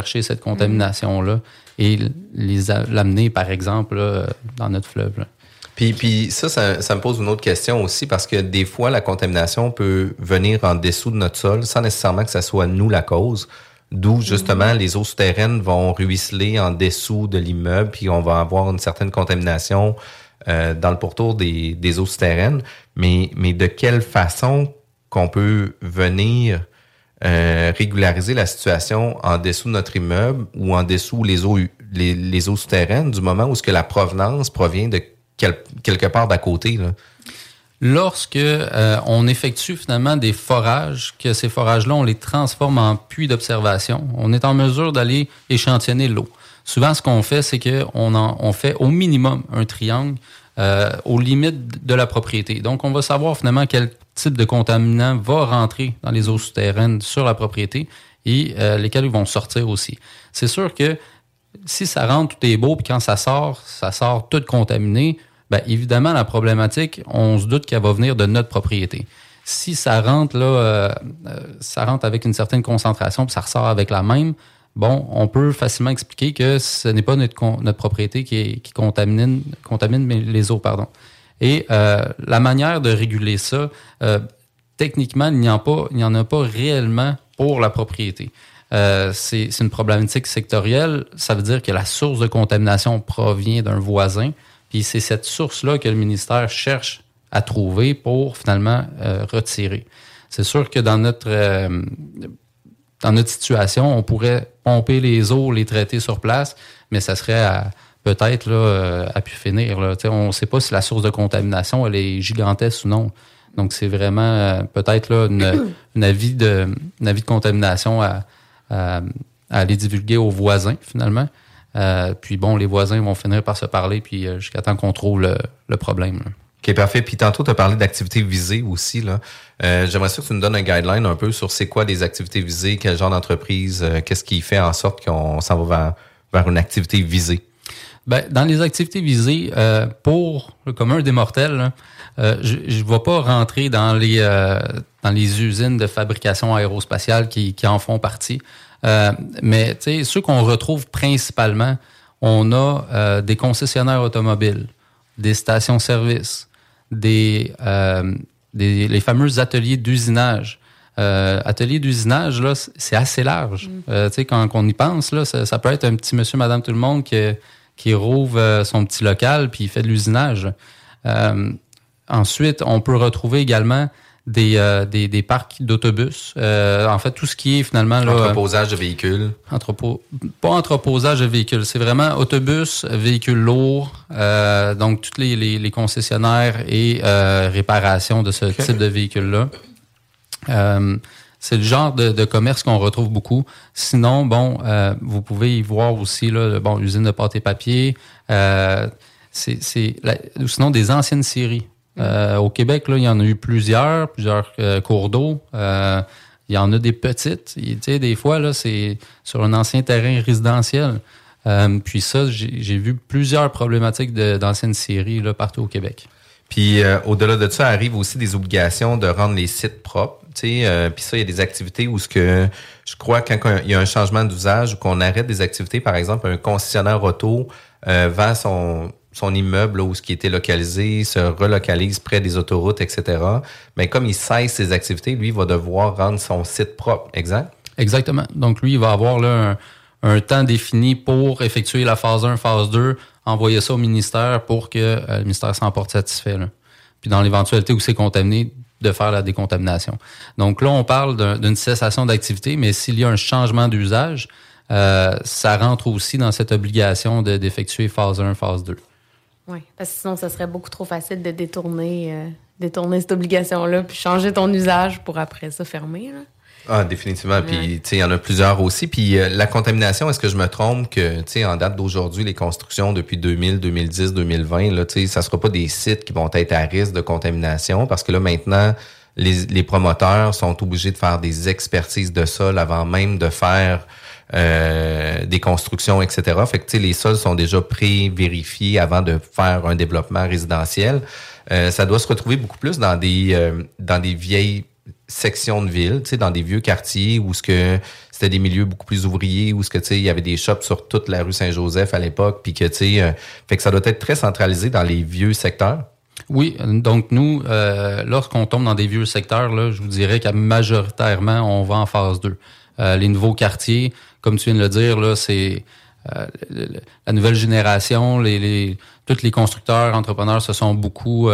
Chercher cette contamination-là. et l'amener, par exemple, dans notre fleuve. Puis, puis ça, ça, me pose une autre question aussi, parce que des fois, la contamination peut venir en dessous de notre sol sans nécessairement que ce soit nous la cause. D'où justement les eaux souterraines vont ruisseler en dessous de l'immeuble, puis on va avoir une certaine contamination euh, dans le pourtour des, des eaux souterraines. Mais, mais de quelle façon qu'on peut venir euh, régulariser la situation en dessous de notre immeuble ou en dessous les eaux les, les eaux souterraines du moment où ce que la provenance provient de quelque part d'à côté là? Lorsque euh, on effectue finalement des forages, que ces forages-là, on les transforme en puits d'observation, on est en mesure d'aller échantillonner l'eau. Souvent, ce qu'on fait, c'est qu'on on fait au minimum un triangle euh, aux limites de la propriété. Donc, on va savoir finalement quel type de contaminant va rentrer dans les eaux souterraines sur la propriété et euh, lesquels vont sortir aussi. C'est sûr que si ça rentre, tout est beau, puis quand ça sort, ça sort tout contaminé, bien évidemment, la problématique, on se doute qu'elle va venir de notre propriété. Si ça rentre là, euh, euh, ça rentre avec une certaine concentration, puis ça ressort avec la même, bon, on peut facilement expliquer que ce n'est pas notre, notre propriété qui, contamine, contamine les eaux, pardon. Et euh, la manière de réguler ça, euh, techniquement, il n'y en, en, a pas réellement pour la propriété. Euh, c'est une problématique sectorielle. Ça veut dire que la source de contamination provient d'un voisin. Puis c'est cette source-là que le ministère cherche à trouver pour finalement retirer. C'est sûr que dans notre dans notre situation, on pourrait pomper les eaux, les traiter sur place, mais ça serait à peut-être là, euh, a pu finir. Là. On ne sait pas si la source de contamination elle est gigantesque ou non. Donc, c'est vraiment euh, peut-être là une, avis de, avis de contamination à, à, aller divulguer aux voisins, finalement. Euh, puis bon, les voisins vont finir par se parler, puis jusqu'à temps qu'on trouve le, le problème. OK, parfait. Puis tantôt, tu as parlé d'activités visées aussi. là. J'aimerais ça que tu nous donnes un guideline un peu sur c'est quoi les activités visées, quel genre d'entreprise, qu'est-ce qui fait en sorte qu'on s'en va vers, vers une activité visée? Ben, dans les activités visées, euh, pour le commun des mortels, euh, je ne vais pas rentrer dans les, euh, dans les usines de fabrication aérospatiale qui, qui en font partie. mais ceux qu'on retrouve principalement, on a des concessionnaires automobiles, des stations-service, des, des les fameux ateliers d'usinage. Euh, atelier d'usinage, là, c'est assez large. Mm. Euh, tu sais, quand, on y pense, là, ça, peut être un petit monsieur, madame, tout le monde qui, qui rouvre euh, son petit local puis il fait de l'usinage. ensuite, on peut retrouver également des, des, parcs d'autobus. en fait, tout ce qui est finalement... Là, entreposage de véhicules. Entrepôt, pas entreposage de véhicules, c'est vraiment autobus, véhicules lourds, donc tous les, les, concessionnaires et réparation de ce type de véhicules-là. Euh, c'est le genre de, commerce qu'on retrouve beaucoup. Sinon, bon, euh, vous pouvez y voir aussi là, bon, usine de pâte et papier. Euh, c'est, sinon des anciennes séries. Mm. au Québec, il y en a eu plusieurs, plusieurs cours d'eau. il y en a des petites. Des fois, c'est sur un ancien terrain résidentiel. puis ça, j'ai, vu plusieurs problématiques d'anciennes séries là, partout au Québec. Puis au-delà de ça, arrivent aussi des obligations de rendre les sites propres. Euh, puis ça, il y a des activités où ce que je crois quand il y a un changement d'usage ou qu'on arrête des activités, par exemple, un concessionnaire auto euh, vend son son immeuble où ce qui était localisé se relocalise près des autoroutes, etc. Mais comme il cesse ses activités, lui, il va devoir rendre son site propre, exact? Exactement. Donc, lui, il va avoir là, un, temps défini pour effectuer la phase 1, phase 2, envoyer ça au ministère pour que euh, le ministère s'en porte satisfait. Là. Puis dans l'éventualité où c'est contaminé, de faire la décontamination. Donc là, on parle d'une cessation d'activité, mais s'il y a un changement d'usage, euh, ça rentre aussi dans cette obligation d'effectuer phase 1, phase 2. Oui, parce que sinon, ça serait beaucoup trop facile de détourner, euh, détourner cette obligation-là, puis changer ton usage pour après ça fermer. Là. Ah, définitivement. Puis, tu sais, il y en a plusieurs aussi. Puis, euh, la contamination, est-ce que je me trompe que, tu sais, en date d'aujourd'hui, les constructions depuis 2000, 2010, 2020, là, tu sais, ça sera pas des sites qui vont être à risque de contamination? Parce que là, maintenant, les, les promoteurs sont obligés de faire des expertises de sol avant même de faire euh, des constructions, etc. Fait que, les sols sont déjà pré-vérifiés avant de faire un développement résidentiel. Euh, ça doit se retrouver beaucoup plus dans des, dans des vieilles sections de ville, dans des vieux quartiers où ce que c'était des milieux beaucoup plus ouvriers, où ce que il y avait des shops sur toute la rue Saint-Joseph à l'époque, puis que euh, fait que ça doit être très centralisé dans les vieux secteurs. Oui, donc nous, euh, lorsqu'on tombe dans des vieux secteurs, là, je vous dirais qu'à majoritairement, on va en phase 2. Euh, les nouveaux quartiers, comme tu viens de le dire, là, c'est la nouvelle génération, les, les, tous les constructeurs, entrepreneurs se sont beaucoup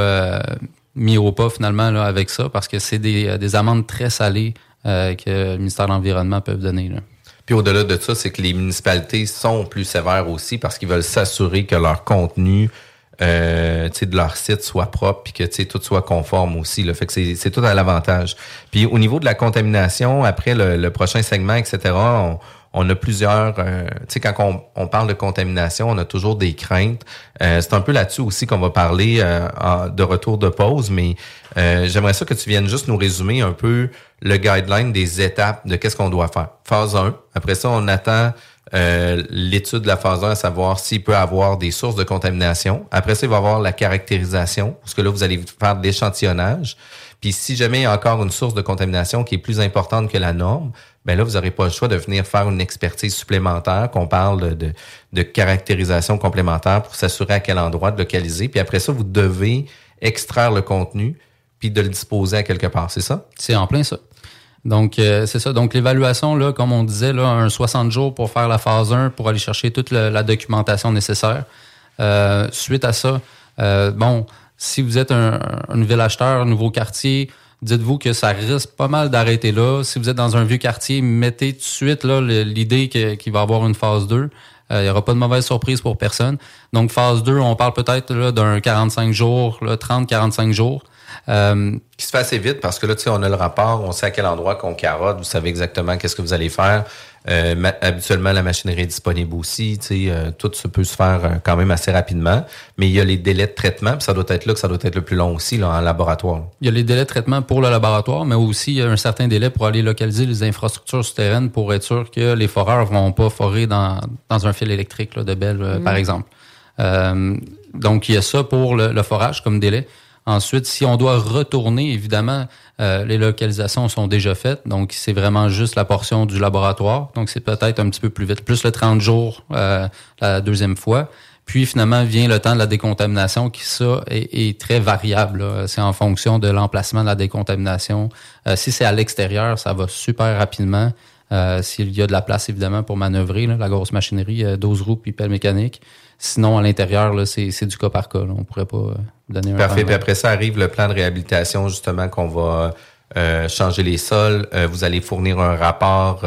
mis au pas finalement là, avec ça parce que c'est des, euh, des amendes très salées euh, que le ministère de l'Environnement peut donner. Là. Puis au-delà de ça, c'est que les municipalités sont plus sévères aussi parce qu'ils veulent s'assurer que leur contenu euh, de leur site soit propre puis que tout soit conforme aussi. Là. Fait que c'est tout à l'avantage. Puis au niveau de la contamination, après le, le prochain segment, etc., on, on a plusieurs, euh, tu sais, quand on, parle de contamination, on a toujours des craintes. Euh, c'est un peu là-dessus aussi qu'on va parler euh, de retour de pause, mais j'aimerais ça que tu viennes juste nous résumer un peu le guideline des étapes de qu'est-ce qu'on doit faire. Phase 1, après ça, on attend l'étude de la phase 1 à savoir s'il peut avoir des sources de contamination. Après ça, il va y avoir la caractérisation, parce que là, vous allez faire de l'échantillonnage. Puis si jamais il y a encore une source de contamination qui est plus importante que la norme, ben là, vous n'aurez pas le choix de venir faire une expertise supplémentaire, qu'on parle de, de, caractérisation complémentaire pour s'assurer à quel endroit de localiser. Puis après ça, vous devez extraire le contenu puis de le disposer à quelque part, c'est ça? C'est en plein ça. Donc, euh, c'est ça. Donc, l'évaluation, là, comme on disait, là, un 60 jours pour faire la phase 1, pour aller chercher toute la, documentation nécessaire. Euh, suite à ça, euh, bon, si vous êtes un, un nouvel acheteur, un nouveau quartier, dites-vous que ça risque pas mal d'arrêter là. Si vous êtes dans un vieux quartier, mettez tout de suite l'idée qu'il va y avoir une phase 2. Euh, il n'y aura pas de mauvaise surprise pour personne. Donc, phase 2, on parle peut-être d'un 45 jours, 30-45 jours. Euh, qui se fait assez vite parce que là, tu sais, on a le rapport, on sait à quel endroit qu'on carotte, vous savez exactement qu'est-ce que vous allez faire. Euh, habituellement, la machinerie est disponible aussi. Euh, tout ça peut se faire euh, quand même assez rapidement. Mais il y a les délais de traitement, puis ça doit être là que ça doit être le plus long aussi là, en laboratoire. Il y a les délais de traitement pour le laboratoire, mais aussi il y a un certain délai pour aller localiser les infrastructures souterraines pour être sûr que les foreurs vont pas forer dans, dans un fil électrique là, de Belle, euh, par mm. exemple. donc, il y a ça pour le forage comme délai. Ensuite, si on doit retourner, évidemment, euh, les localisations sont déjà faites. Donc, c'est vraiment juste la portion du laboratoire. Donc, c'est peut-être un petit peu plus vite. Plus le 30 jours euh, la deuxième fois. Puis, finalement, vient le temps de la décontamination qui, ça, est, très variable. C'est en fonction de l'emplacement de la décontamination. Euh, si c'est à l'extérieur, ça va super rapidement. S'il y a de la place, évidemment, pour manœuvrer, la grosse machinerie, 12 roues puis pelle mécanique. Sinon, à l'intérieur, c'est du cas par cas. On pourrait pas euh, donner Parfait. Puis après ça arrive le plan de réhabilitation, justement, qu'on va euh, changer les sols. Euh, vous allez fournir un rapport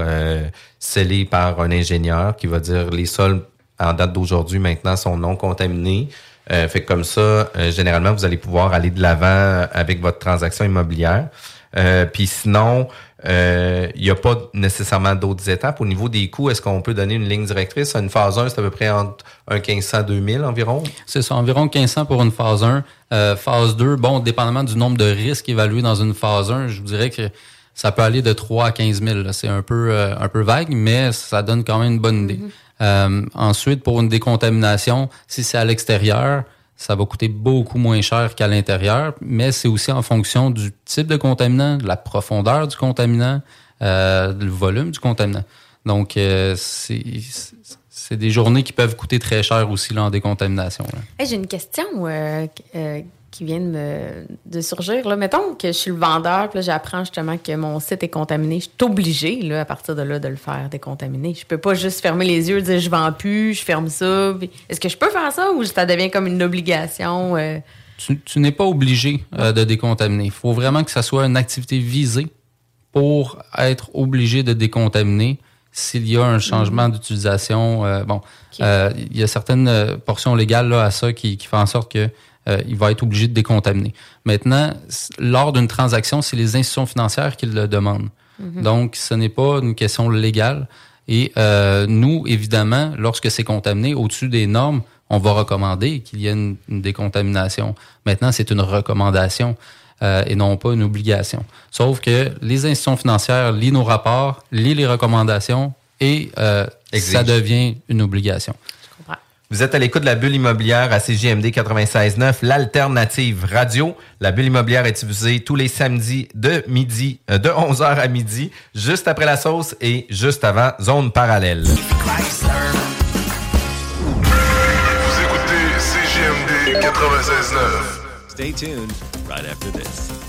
scellé par un ingénieur qui va dire les sols en date d'aujourd'hui maintenant sont non contaminés. fait que comme ça, généralement, vous allez pouvoir aller de l'avant avec votre transaction immobilière. Puis sinon, il euh, n'y a pas nécessairement d'autres étapes. Au niveau des coûts, est-ce qu'on peut donner une ligne directrice? Une phase 1, c'est à peu près entre un 1500 2000 environ? C'est ça, environ 1500 pour une phase 1. Euh, phase 2, bon, dépendamment du nombre de risques évalués dans une phase 1, je vous dirais que ça peut aller de 3 à 15 000. C'est un peu, euh, un peu vague, mais ça donne quand même une bonne idée. Mm-hmm. ensuite, pour une décontamination, si c'est à l'extérieur, ça va coûter beaucoup moins cher qu'à l'intérieur, mais c'est aussi en fonction du type de contaminant, de la profondeur du contaminant, euh, du volume du contaminant. Donc, euh, c'est des journées qui peuvent coûter très cher aussi là, en décontamination. J'ai une question euh, euh qui viennent de, de surgir. Là. Mettons que je suis le vendeur, puis j'apprends justement que mon site est contaminé. Je suis obligé, là, à partir de là, de le faire décontaminer. Je peux pas juste fermer les yeux et dire je vends plus, je ferme ça. Est-ce que je peux faire ça ou ça devient comme une obligation? Euh? Tu, n'es pas obligé euh, de décontaminer. Il faut vraiment que ça soit une activité visée pour être obligé de décontaminer s'il y a un changement mm-hmm. d'utilisation. Euh, bon, il y a certaines portions légales là, à ça qui, qui font en sorte que euh, il va être obligé de décontaminer. Maintenant, lors d'une transaction, c'est les institutions financières qui le demandent. Mhm. Donc, ce n'est pas une question légale. Et euh, nous, évidemment, lorsque c'est contaminé au-dessus des normes, on va recommander qu'il y ait une, décontamination. Maintenant, c'est une recommandation euh, et non pas une obligation. Sauf que les institutions financières lisent nos rapports, lisent les recommandations et ça devient une obligation. Vous êtes à l'écoute de la bulle immobilière à CJMD 96.9, l'alternative radio. La bulle immobilière est diffusée tous les samedis de midi, euh, de 11h à midi, juste après la sauce et juste avant Zone Parallèle. Vous écoutez CJMD 96.9. Stay tuned right after this.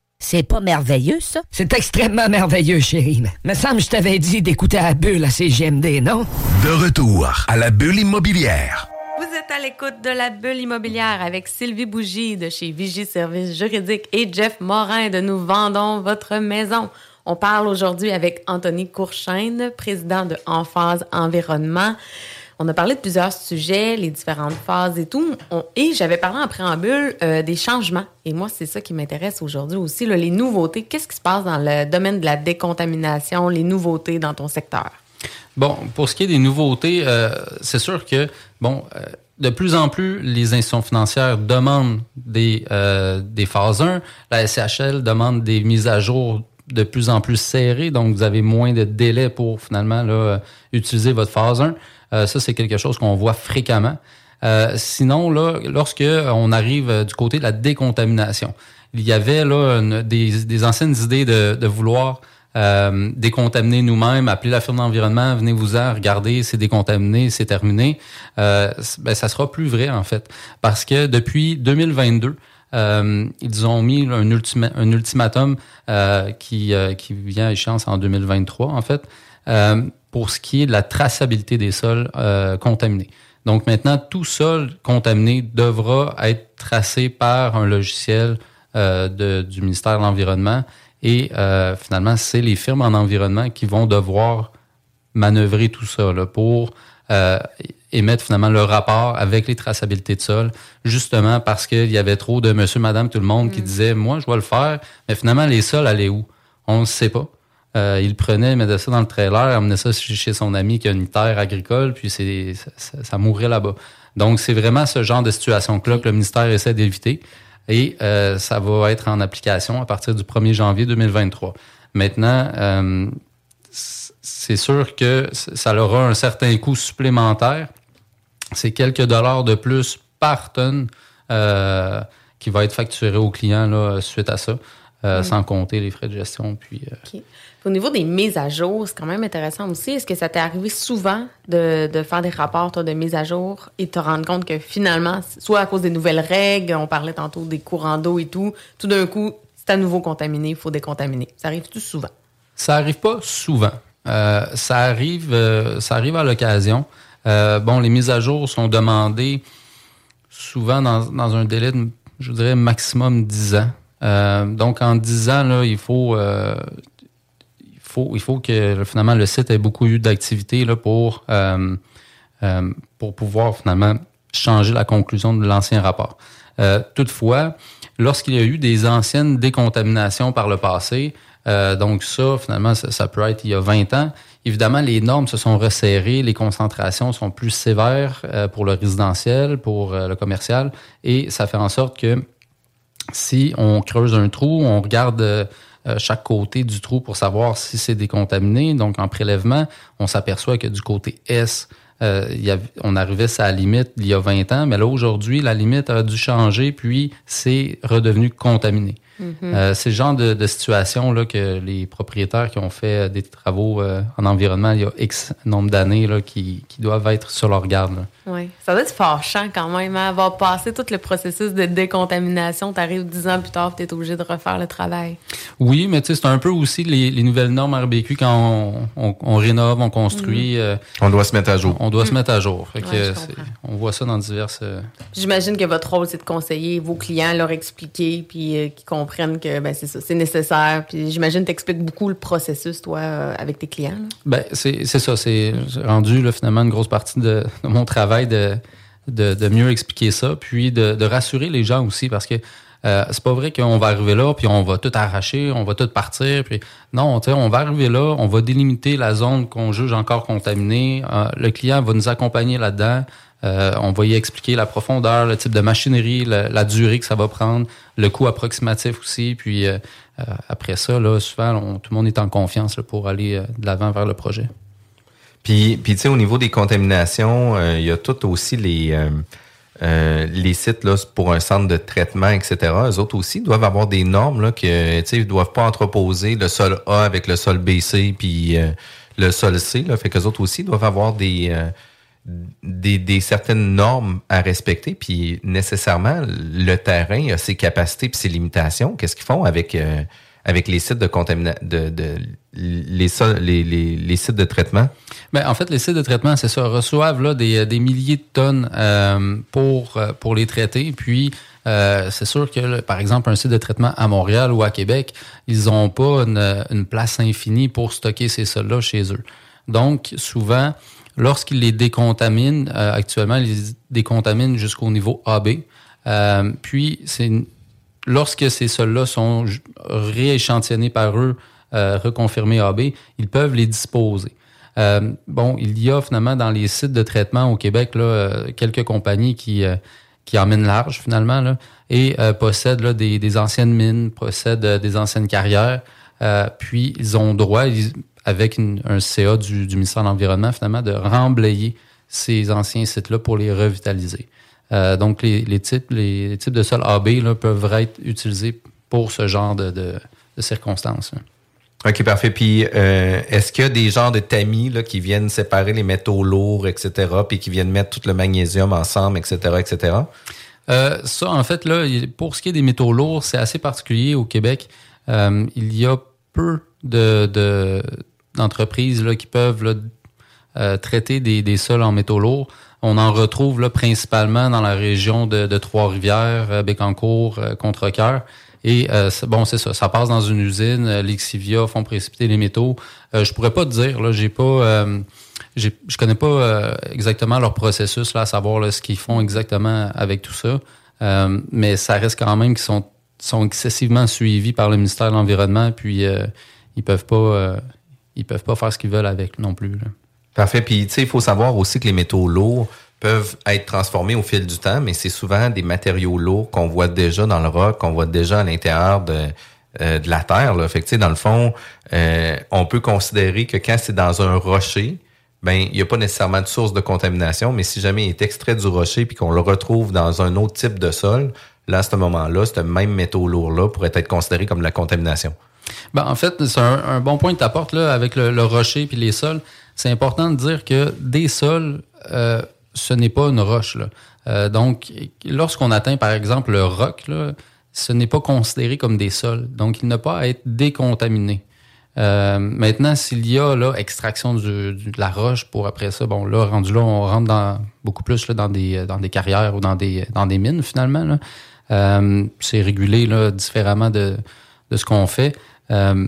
C'est pas merveilleux, ça? C'est extrêmement merveilleux, chérie. Me semble je t'avais dit d'écouter la bulle à CGMD, non? De retour à la bulle immobilière. Vous êtes à l'écoute de la bulle immobilière avec Sylvie Bougie de chez Vigie Services Juridiques et Jeff Morin de Nous Vendons Votre Maison. On parle aujourd'hui avec Anthony Courchaine, président de Enphase Environnement. On a parlé de plusieurs sujets, les différentes phases et tout. et j'avais parlé en préambule euh, des changements. Et moi, c'est ça qui m'intéresse aujourd'hui aussi, les nouveautés. Qu'est-ce qui se passe dans le domaine de la décontamination, les nouveautés dans ton secteur? Bon, pour ce qui est des nouveautés, euh, c'est sûr que, bon, euh, de plus en plus, les institutions financières demandent des, des phases 1. La SCHL demande des mises à jour de plus en plus serrées, donc vous avez moins de délai pour finalement utiliser votre phase 1. Euh, ça, c'est quelque chose qu'on voit fréquemment. Euh, sinon, là, lorsque on arrive euh, du côté de la décontamination, il y avait là des, anciennes idées de, vouloir décontaminer nous-mêmes, appeler la firme d'environnement, venez-vous-en, regardez, c'est décontaminé, c'est terminé. ben, ça sera plus vrai, en fait. Parce que depuis 2022, ils ont mis un, un ultimatum qui, qui vient à échéance en 2023, en fait, pour ce qui est de la traçabilité des sols euh, contaminés. Donc maintenant, tout sol contaminé devra être tracé par un logiciel euh, de, du ministère de l'Environnement. Et euh, finalement, c'est les firmes en environnement qui vont devoir manœuvrer tout ça là, pour euh, émettre finalement le rapport avec les traçabilités de sol, justement parce qu'il y avait trop de monsieur, madame, tout le monde qui disait Moi, je vais le faire, mais finalement, les sols allaient où? On ne sait pas. Euh, il prenait, il mettait ça dans le trailer, amenait ça chez son ami qui a une terre agricole, puis c'est ça, ça mourrait là-bas. Donc, c'est vraiment ce genre de situation-là que le ministère essaie d'éviter. Et euh, ça va être en application à partir du 1er janvier 2023. Maintenant, euh, c'est sûr que ça aura un certain coût supplémentaire. C'est quelques dollars de plus par tonne euh, qui va être facturé au client là, suite à ça, euh, Mm. sans compter les frais de gestion. Puis, euh, Au niveau des mises à jour, c'est quand même intéressant aussi. Est-ce que ça t'est arrivé souvent de, de faire des rapports de mise à jour et te rendre compte que finalement, soit à cause des nouvelles règles, on parlait tantôt des courants d'eau et tout, tout d'un coup, c'est à nouveau contaminé, il faut décontaminer. Ça arrive tout souvent? Ça arrive pas souvent. Euh, ça arrive, euh, ça arrive à l'occasion. Euh, bon, les mises à jour sont demandées souvent dans, dans un délai de, je dirais, maximum 10 ans. Donc, en 10 ans, là, il faut, il faut que finalement le site ait beaucoup eu d'activité pour, euh, euh, pour pouvoir finalement changer la conclusion de l'ancien rapport. Euh, toutefois, lorsqu'il y a eu des anciennes décontaminations par le passé, donc ça, finalement, ça, peut être il y a 20 ans, évidemment, les normes se sont resserrées, les concentrations sont plus sévères pour le résidentiel, pour le commercial, et ça fait en sorte que si on creuse un trou, on regarde chaque côté du trou pour savoir si c'est décontaminé. Donc, en prélèvement, on s'aperçoit que du côté S, euh, y on arrivait à la limite il y a 20 ans, mais là, aujourd'hui, la limite a dû changer, puis c'est redevenu contaminé. Mhm. Euh, c'est le genre de, de situation là, que les propriétaires qui ont fait euh, des travaux euh, en environnement il y a X nombre d'années là, qui, qui doivent être sur leur garde. là. Oui. Ça doit être fâchant quand même, hein, avoir passé tout le processus de décontamination. Tu arrives dix ans plus tard, tu es obligé de refaire le travail. Oui, mais tu sais, c'est un peu aussi les, les nouvelles normes RBQ quand on, on- on rénove, on construit. euh, On doit se mettre à jour. On doit se mettre à jour. Fait que, Ouais, je c'est- on voit ça dans diverses. euh, J'imagine que votre rôle, c'est de conseiller vos clients, leur expliquer, puis euh, qu'ils comprennent que ben, c'est ça, c'est nécessaire. Puis j'imagine que tu expliques beaucoup le processus, toi, euh, avec tes clients. Ben, c'est ça. C'est rendu finalement une grosse partie de, mon travail de, de, mieux expliquer ça, puis de, de rassurer les gens aussi, parce que euh, c'est pas vrai qu'on va arriver là, puis on va tout arracher, on va tout partir. Puis non, on va arriver là, on va délimiter la zone qu'on juge encore contaminée. Euh, le client va nous accompagner là-dedans. Euh, on va y expliquer la profondeur, le type de machinerie, la, durée que ça va prendre, le coût approximatif aussi. Puis euh, euh, après ça, là, souvent, tout le monde est en confiance pour aller de l'avant vers le projet. Puis, tu sais, au niveau des contaminations, il y a tout aussi les, sites pour un centre de traitement, etc. Eux autres aussi doivent avoir des normes là, que doivent pas entreposer le sol A avec le sol BC puis le sol C. Fait qu'eux autres aussi doivent avoir des, des, certaines normes à respecter. Puis nécessairement, le terrain a ses capacités puis ses limitations. Qu'est-ce qu'ils font avec euh, avec les sites de contamination, de, les, les, les, sites de traitement? Ben, en fait, les sites de traitement, c'est ça, reçoivent là, des, des milliers de tonnes euh, pour, euh, pour les traiter. Puis, euh, c'est sûr que, par exemple, un site de traitement à Montréal ou à Québec, ils n'ont pas une place infinie pour stocker ces sols-là chez eux. Donc, souvent, lorsqu'ils les décontaminent, euh, actuellement, ils les décontaminent jusqu'au niveau AB. Euh, puis, lorsque ces sols-là sont rééchantillonnés par eux, euh, reconfirmés AB, ils peuvent les disposer. Bon, il y a finalement dans les sites de traitement au Québec là, quelques compagnies qui, qui emmènent large finalement là, et possèdent là, des, des anciennes mines, possèdent des anciennes carrières. Puis ils ont droit, ils- avec une- un CA du, du ministère de l'Environnement, finalement, de remblayer ces anciens sites-là pour les revitaliser. Euh, donc, les, les types, les, les types de sols AB là, peuvent être utilisés pour ce genre de, de, de circonstances. là. OK, parfait. Puis, euh, est-ce qu'il y a des genres de tamis là, qui viennent séparer les métaux lourds, etc., puis qui viennent mettre tout le magnésium ensemble, etc., etc.? Euh, ça, en fait, là, pour ce qui est des métaux lourds, c'est assez particulier au Québec. Il y a peu de, de- d'entreprises là, qui peuvent là, euh, traiter des, des sols en métaux lourds. On en retrouve là, principalement dans la région de, de Trois-Rivières, Bécancour, Contrecoeur. Et bon, c'est ça. Ça passe dans une usine. L'Exivia font précipiter les métaux. je pourrais pas te dire. Là, j'ai pas je connais pas euh, exactement leur processus, là, à savoir ce qu'ils font exactement avec tout ça. Euh, mais ça reste quand même qu'ils sont, sont excessivement suivis par le ministère de l'Environnement, puis euh, ils peuvent pas ils peuvent pas faire ce qu'ils veulent avec non plus. Parfait. Puis tu sais, il faut savoir aussi que les métaux lourds peuvent être transformés au fil du temps, mais c'est souvent des matériaux lourds qu'on voit déjà dans le roc, qu'on voit déjà à l'intérieur de, de la terre. Fait que, dans le fond, on peut considérer que quand c'est dans un rocher, ben il n'y a pas nécessairement de source de contamination, mais si jamais il est extrait du rocher puis qu'on le retrouve dans un autre type de sol, là, à ce moment-là, ce même métaux lourd-là pourrait être considéré comme la contamination. Ben, en fait, c'est un, bon point que tu apportes là, avec le, rocher puis les sols. C'est important de dire que des sols, euh, ce n'est pas une roche. Là. Euh, donc, lorsqu'on atteint, par exemple, le roc, là, ce n'est pas considéré comme des sols. Donc, il n'a pas à être décontaminé. Euh, maintenant, s'il y a là, extraction de la roche pour après ça, bon, là, rendu là, on rentre dans beaucoup plus là, dans, des, dans des carrières ou dans des, dans des mines, finalement. Euh, c'est régulé là, différemment de, de ce qu'on fait. Euh,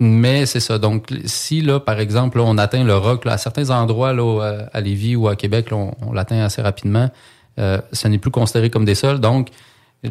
mais c'est ça. Donc, si, là, par exemple, on atteint le roc, à certains endroits, là, à Lévis ou à Québec, on, on l'atteint assez rapidement, ça n'est plus considéré comme des sols. Donc,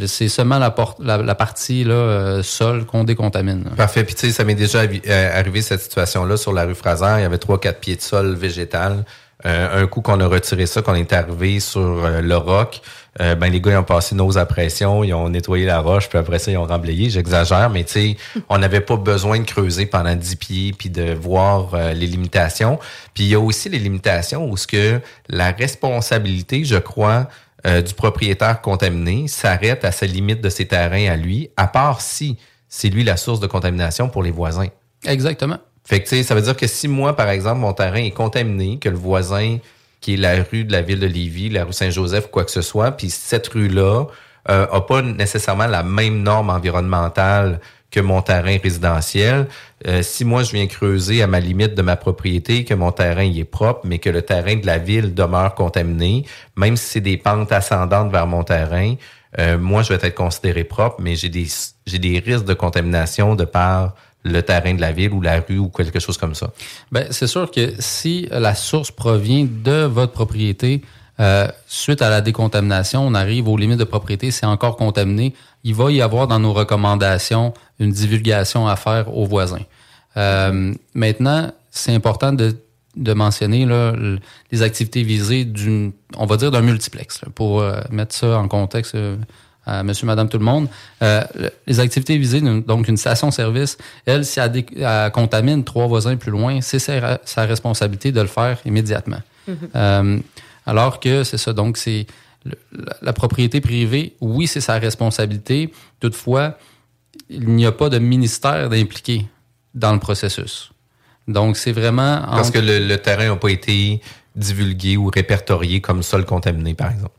c'est seulement la, la, partie là, euh, sol qu'on décontamine. Parfait. Puis tu sais, ça m'est déjà euh, arrivé cette situation-là sur la rue Fraser. Il y avait trois, quatre pieds de sol végétal. Euh, un coup qu'on a retiré ça, qu'on est arrivé sur le roc, ben les gars ils ont passé nos à pression, ils ont nettoyé la roche, puis après ça ils ont remblayé. J'exagère, mais tu sais, on n'avait pas besoin de creuser pendant dix pieds puis de voir les limitations. Puis il y a aussi les limitations où ce que la responsabilité, je crois, euh, du propriétaire contaminé s'arrête à sa limite de ses terrains à lui, à part si c'est lui la source de contamination pour les voisins. Exactement. Fait que, ça veut dire que si moi, par exemple, mon terrain est contaminé, que le voisin, qui est la rue de la ville de Lévis, la rue Saint-Joseph ou quoi que ce soit, puis cette rue-là euh, a pas nécessairement la même norme environnementale que mon terrain résidentiel. Euh, si moi, je viens creuser à ma limite de ma propriété, que mon terrain y est propre, mais que le terrain de la ville demeure contaminé, même si c'est des pentes ascendantes vers mon terrain, euh, moi, je vais être considéré propre, mais j'ai des, j'ai des risques de contamination de par le terrain de la ville ou la rue ou quelque chose comme ça? Ben, c'est sûr que si la source provient de votre propriété, euh, suite à la décontamination, on arrive aux limites de propriété, c'est encore contaminé. Il va y avoir dans nos recommandations une divulgation à faire aux voisins. Euh, maintenant, c'est important de, mentionner là, les activités visées d'une, on va dire d'un multiplex, pour euh, mettre ça en contexte à monsieur, madame, tout le monde. les activités visées, donc une station-service, elle, si elle, contamine trois voisins plus loin, c'est sa, responsabilité de le faire immédiatement. Mm-hmm. Alors que c'est ça, donc c'est la, propriété privée, oui, c'est sa responsabilité. Toutefois, il n'y a pas de ministère d'impliquer dans le processus. Donc, c'est vraiment... Parce que le, terrain n'a pas été divulgué ou répertorié comme sol contaminé, par exemple.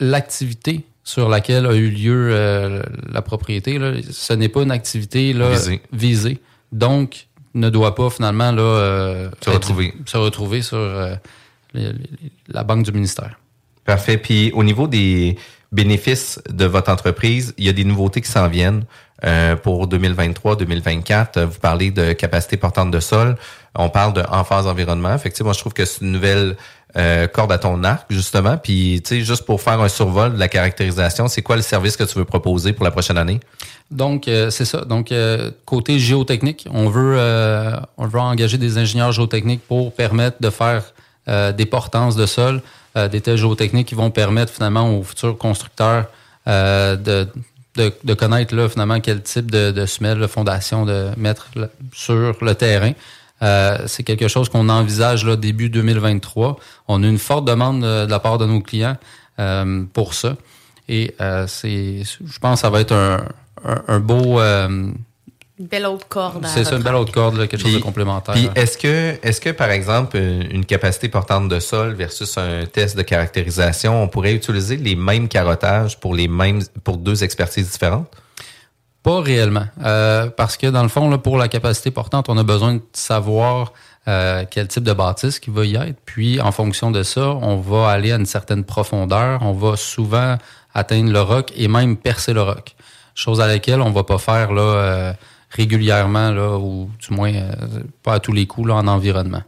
L'activité sur laquelle a eu lieu euh, la propriété, ce n'est pas une activité là, visée. Donc, ne doit pas finalement là, euh, se, retrouver. se retrouver sur... Euh, la banque du ministère. Parfait. Puis au niveau des bénéfices de votre entreprise, il y a des nouveautés qui s'en viennent euh, pour 2023-2024. Vous parlez de capacité portante de sol. On parle de en phase environnement. Effectivement, je trouve que c'est une nouvelle euh, corde à ton arc, justement. Puis, tu sais, juste pour faire un survol de la caractérisation, c'est quoi le service que tu veux proposer pour la prochaine année? Donc, euh, c'est ça. Donc, côté géotechnique, on veut, engager des ingénieurs géotechniques pour permettre de faire euh, des portances de sol, euh, des tests géotechniques qui vont permettre finalement aux futurs constructeurs euh, de, connaître là, finalement quel type de, de semelle, de fondation de mettre sur le terrain. C'est quelque chose qu'on envisage là, début 2023. On a une forte demande de, la part de nos clients pour ça. Et c'est, je pense que ça va être un, un beau une belle autre corde. C'est ça, une belle autre corde, quelque chose de complémentaire. Puis est-ce que, est-ce que, par exemple, une capacité portante de sol versus un test de caractérisation, on pourrait utiliser les mêmes carottages pour les mêmes, pour deux expertises différentes? Pas réellement. Euh, parce que dans le fond, pour la capacité portante, on a besoin de savoir euh, quel type de bâtisse qui va y être. Puis, en fonction de ça, on va aller à une certaine profondeur. On va souvent atteindre le roc et même percer le roc. Chose à laquelle on va pas faire là, euh, régulièrement, là, ou du moins pas à tous les coups là, en environnement.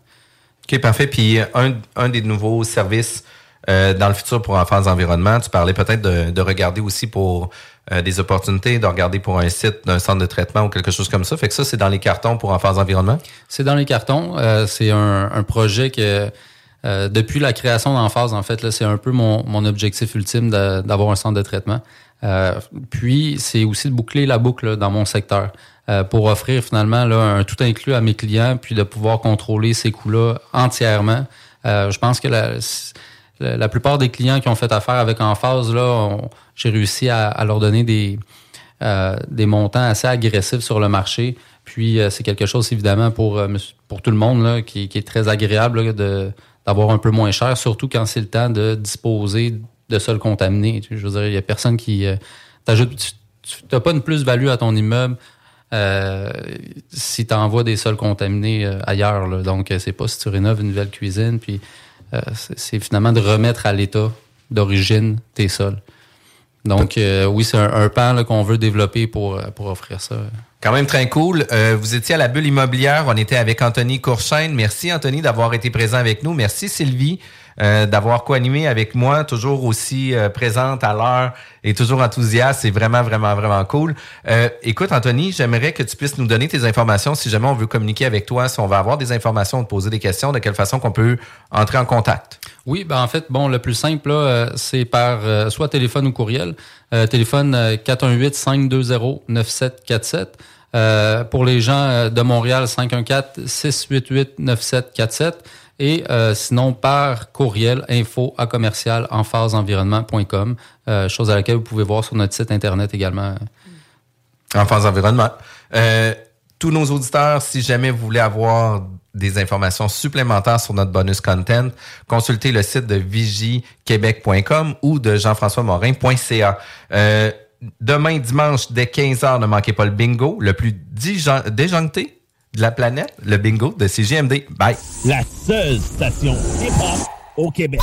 OK, parfait. Puis un, un des nouveaux services dans le futur pour enfants environnement, tu parlais peut-être de, regarder aussi pour euh, des opportunités, de regarder pour un site d'un centre de traitement ou quelque chose comme ça. Fait que ça, c'est dans les cartons pour enfants environnement? C'est dans les cartons. Euh, c'est un, projet que depuis la création d'Enphase, en fait, là, c'est un peu mon, objectif ultime d'avoir un centre de traitement. puis, c'est aussi de boucler la boucle dans mon secteur. pour offrir finalement là, un tout inclus à mes clients, puis de pouvoir contrôler ces coûts-là entièrement. je pense que la, la plupart des clients qui ont fait affaire avec Enphase, là, j'ai réussi à, leur donner des, euh, des montants assez agressifs sur le marché. Puis euh, c'est quelque chose évidemment pour, euh, pour tout le monde là, qui, est très agréable d'avoir un peu moins cher, surtout quand c'est le temps de disposer de sols contaminés. Je veux dire, il n'y a personne qui t'ajoute. Tu n'as pas une plus-value à ton immeuble si tu envoies des sols contaminés ailleurs. Là. Donc, c'est pas si tu rénoves une nouvelle cuisine, puis euh, c'est finalement de remettre à l'état d'origine tes sols. Donc, euh, oui, c'est un, pan qu'on veut développer pour, euh, pour offrir ça. Quand même très cool. vous étiez à la bulle immobilière. On était avec Anthony Courchaine. Merci, Anthony, d'avoir été présent avec nous. Merci, Sylvie. Euh, d'avoir co-animé avec moi, toujours aussi euh, présente à l'heure et toujours enthousiaste. C'est vraiment, vraiment, vraiment cool. Euh, écoute, Anthony, j'aimerais que tu puisses nous donner tes informations si jamais on veut communiquer avec toi, si on va avoir des informations, te poser des questions, de quelle façon qu'on peut entrer en contact? Oui, ben en fait, bon, le plus simple, là, c'est par soit téléphone ou courriel. téléphone 418-520-9747. pour les gens de Montréal, 514-688-9747 et euh, sinon par courriel info à commercial en phase environnement.com, euh, chose à laquelle vous pouvez voir sur notre site internet également. En phase environnement. Euh, tous nos auditeurs, si jamais vous voulez avoir des informations supplémentaires sur notre bonus content, consultez le site de vigiequebec.com ou de jean-françois-morin.ca. demain dimanche dès 15h, ne manquez pas le bingo, le plus déjoncté de la planète, le bingo de CGMD. Bye. La seule station hip-hop au Québec.